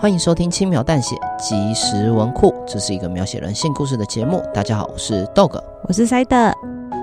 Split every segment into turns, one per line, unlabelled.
欢迎收听轻描淡写即时文库，这是一个描写人性故事的节目。大家好，我是 Dog，
我是 Side。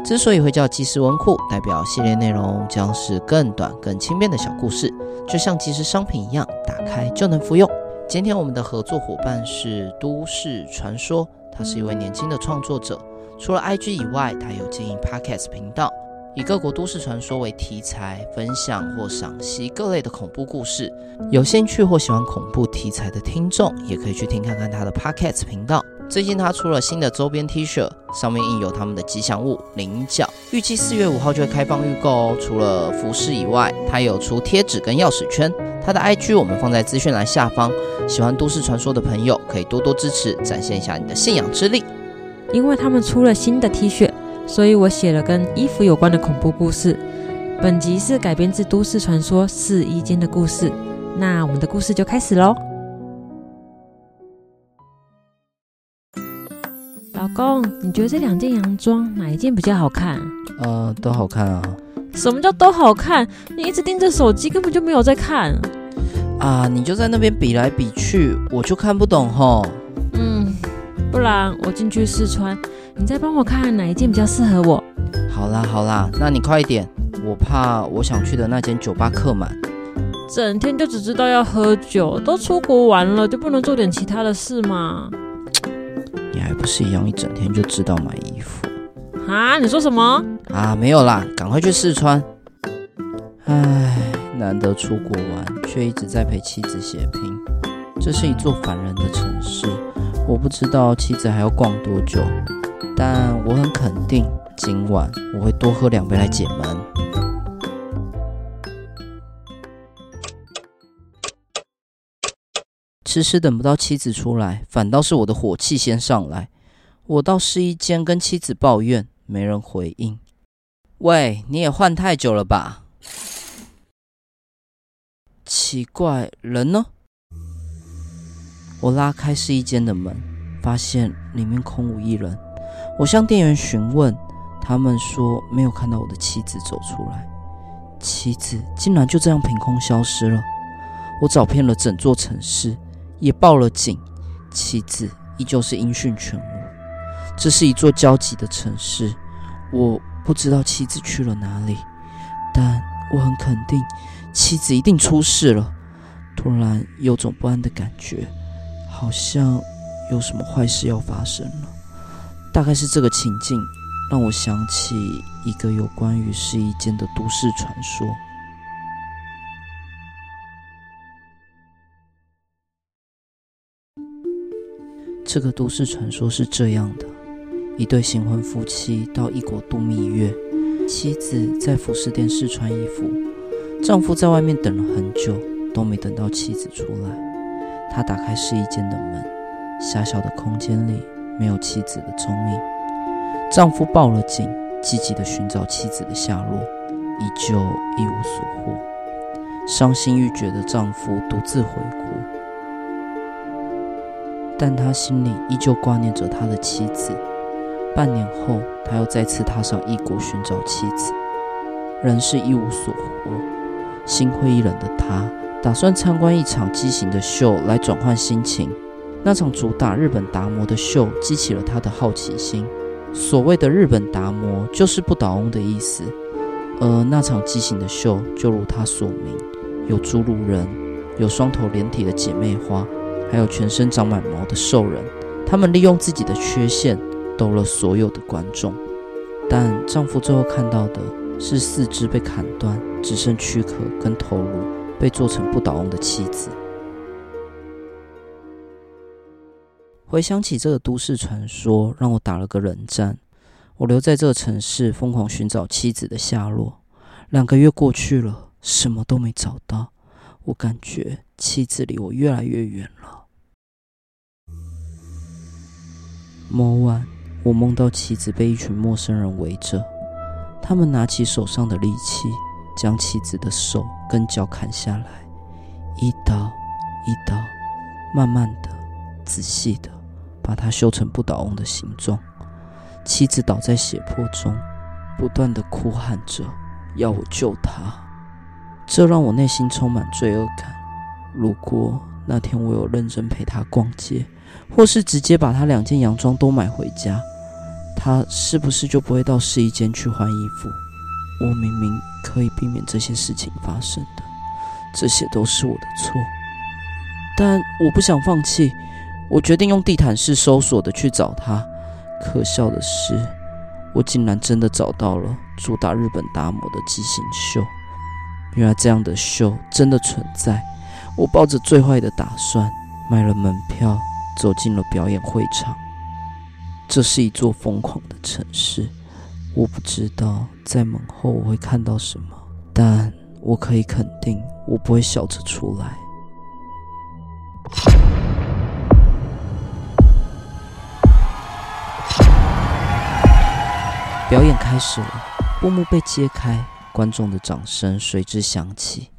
之所以会叫即时文库，代表系列内容将是更短、更轻便的小故事，就像即时商品一样，打开就能服用。今天我们的合作伙伴是都市传说，他是一位年轻的创作者，除了 IG 以外，他有经营 Podcast 频道。以各国都市传说为题材，分享或赏析各类的恐怖故事。有兴趣或喜欢恐怖题材的听众，也可以去听看看他的 Podcast 频道。最近他出了新的周边 T 恤，上面印有他们的吉祥物菱角，预计四月五号就会开放预购哦。除了服饰以外，他有出贴纸跟钥匙圈。他的 IG 我们放在资讯栏下方，喜欢都市传说的朋友可以多多支持，展现一下你的信仰之力。
因为他们出了新的 T 恤。所以我写了跟衣服有关的恐怖故事。本集是改编自都市传说试衣间的故事。那我们的故事就开始喽。老公，你觉得这两件洋装哪一件比较好看？
呃，都好看啊。
什么叫都好看？你一直盯着手机，根本就没有在看。
啊，你就在那边比来比去，我就看不懂吼。
嗯，不然我进去试穿。你再帮我看哪一件比较适合我？
好啦好啦，那你快一点，我怕我想去的那间酒吧客满。
整天就只知道要喝酒，都出国玩了，就不能做点其他的事吗？
你还不是一样，一整天就知道买衣服。
啊？你说什么？
啊，没有啦，赶快去试穿。唉，难得出国玩，却一直在陪妻子血拼。这是一座烦人的城市，我不知道妻子还要逛多久。但我很肯定，今晚我会多喝两杯来解闷。迟迟等不到妻子出来，反倒是我的火气先上来。我到试衣间跟妻子抱怨，没人回应。喂，你也换太久了吧？奇怪，人呢？我拉开试衣间的门，发现里面空无一人。我向店员询问，他们说没有看到我的妻子走出来，妻子竟然就这样凭空消失了。我找遍了整座城市，也报了警，妻子依旧是音讯全无。这是一座焦急的城市，我不知道妻子去了哪里，但我很肯定，妻子一定出事了。突然有种不安的感觉，好像有什么坏事要发生了。大概是这个情境，让我想起一个有关于试衣间的都市传说。这个都市传说是这样的：一对新婚夫妻到异国度蜜月，妻子在服饰店试穿衣服，丈夫在外面等了很久，都没等到妻子出来。他打开试衣间的门，狭小的空间里。没有妻子的踪影，丈夫报了警，积极地寻找妻子的下落，依旧一无所获。伤心欲绝的丈夫独自回国，但他心里依旧挂念着他的妻子。半年后，他又再次踏上异国寻找妻子，仍是一无所获。心灰意冷的他，打算参观一场畸形的秀来转换心情。那场主打日本达摩的秀激起了他的好奇心。所谓的日本达摩就是不倒翁的意思。而那场畸形的秀就如他所名，有侏儒人，有双头连体的姐妹花，还有全身长满毛的兽人。他们利用自己的缺陷逗乐所有的观众。但丈夫最后看到的是四肢被砍断，只剩躯壳跟头颅被做成不倒翁的妻子。回想起这个都市传说，让我打了个冷战。我留在这个城市，疯狂寻找妻子的下落。两个月过去了，什么都没找到。我感觉妻子离我越来越远了。某晚，我梦到妻子被一群陌生人围着，他们拿起手上的利器，将妻子的手跟脚砍下来，一刀一刀，慢慢的，仔细的。把他修成不倒翁的形状，妻子倒在血泊中，不断地哭喊着要我救她。这让我内心充满罪恶感。如果那天我有认真陪他逛街，或是直接把他两件洋装都买回家，他是不是就不会到试衣间去换衣服？我明明可以避免这些事情发生的，这些都是我的错。但我不想放弃，我决定用地毯式搜索的去找他。可笑的是，我竟然真的找到了主打日本达摩的畸形秀。原来这样的秀真的存在。我抱着最坏的打算，买了门票，走进了表演会场。这是一座疯狂的城市。我不知道在门后我会看到什么，但我可以肯定，我不会笑着出来。表演开始了，布幕被揭开，观众的掌声随之响起。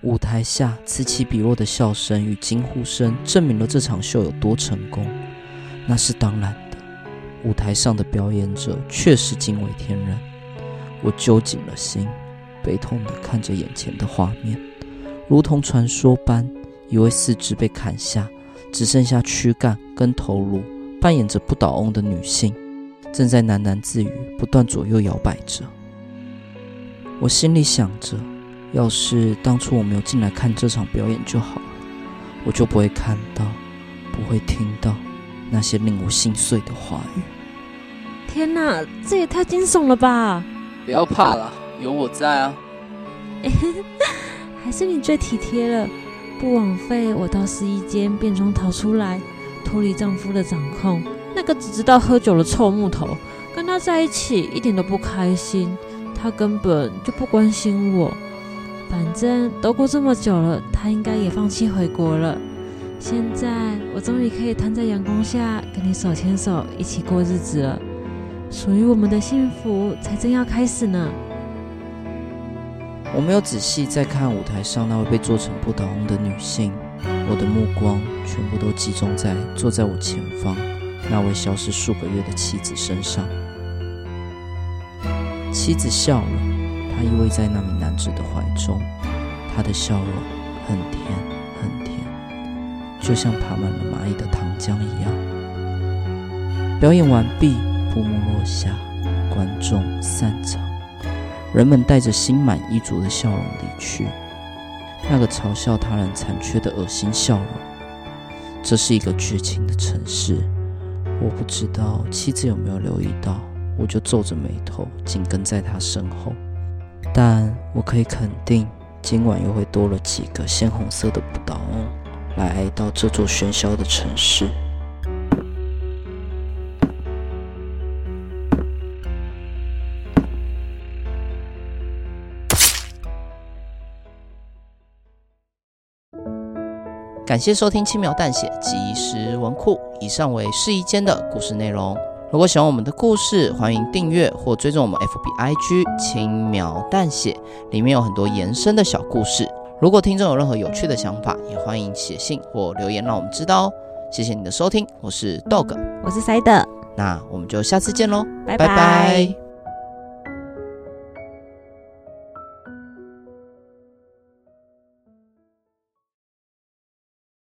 舞台下此起彼落的笑声与惊呼声，证明了这场秀有多成功。那是当然的，舞台上的表演者确实惊为天人。我揪紧了心，悲痛地看着眼前的画面，如同传说般，一位四肢被砍下，只剩下躯干跟头颅。扮演着不倒翁的女性，正在喃喃自语，不断左右摇摆着。我心里想着，要是当初我没有进来看这场表演就好了，我就不会看到，不会听到那些令我心碎的话语。
天哪，这也太惊悚了吧！
不要怕了，有我在啊。
还是你最体贴了，不枉费我到试衣间变装逃出来。脱离丈夫的掌控，那个只知道喝酒的臭木头，跟他在一起一点都不开心。他根本就不关心我。反正都过这么久了，他应该也放弃回国了。现在我终于可以摊在阳光下，跟你手牵手一起过日子了。属于我们的幸福才正要开始呢。
我没有仔细再看舞台上那位被做成不倒翁的女性。我的目光全部都集中在坐在我前方那位消失数个月的妻子身上。妻子笑了，她依偎在那名男子的怀中，她的笑容很甜很甜，就像爬满了蚂蚁的糖浆一样。表演完毕，布幕落下，观众散场，人们带着心满意足的笑容离去。那个嘲笑他人残缺的恶心笑容。这是一个绝情的城市。我不知道妻子有没有留意到，我就皱着眉头紧跟在他身后。但我可以肯定，今晚又会多了几个鲜红色的不倒翁来到这座喧嚣的城市。感谢收听轻描淡写即时文库，以上为试衣间的故事内容。如果喜欢我们的故事，欢迎订阅或追踪我们 FB IG 轻描淡写，里面有很多延伸的小故事。如果听众有任何有趣的想法，也欢迎写信或留言让我们知道哦。谢谢你的收听，我是 Dog，
我是 Side，
那我们就下次见喽，
拜拜。拜拜。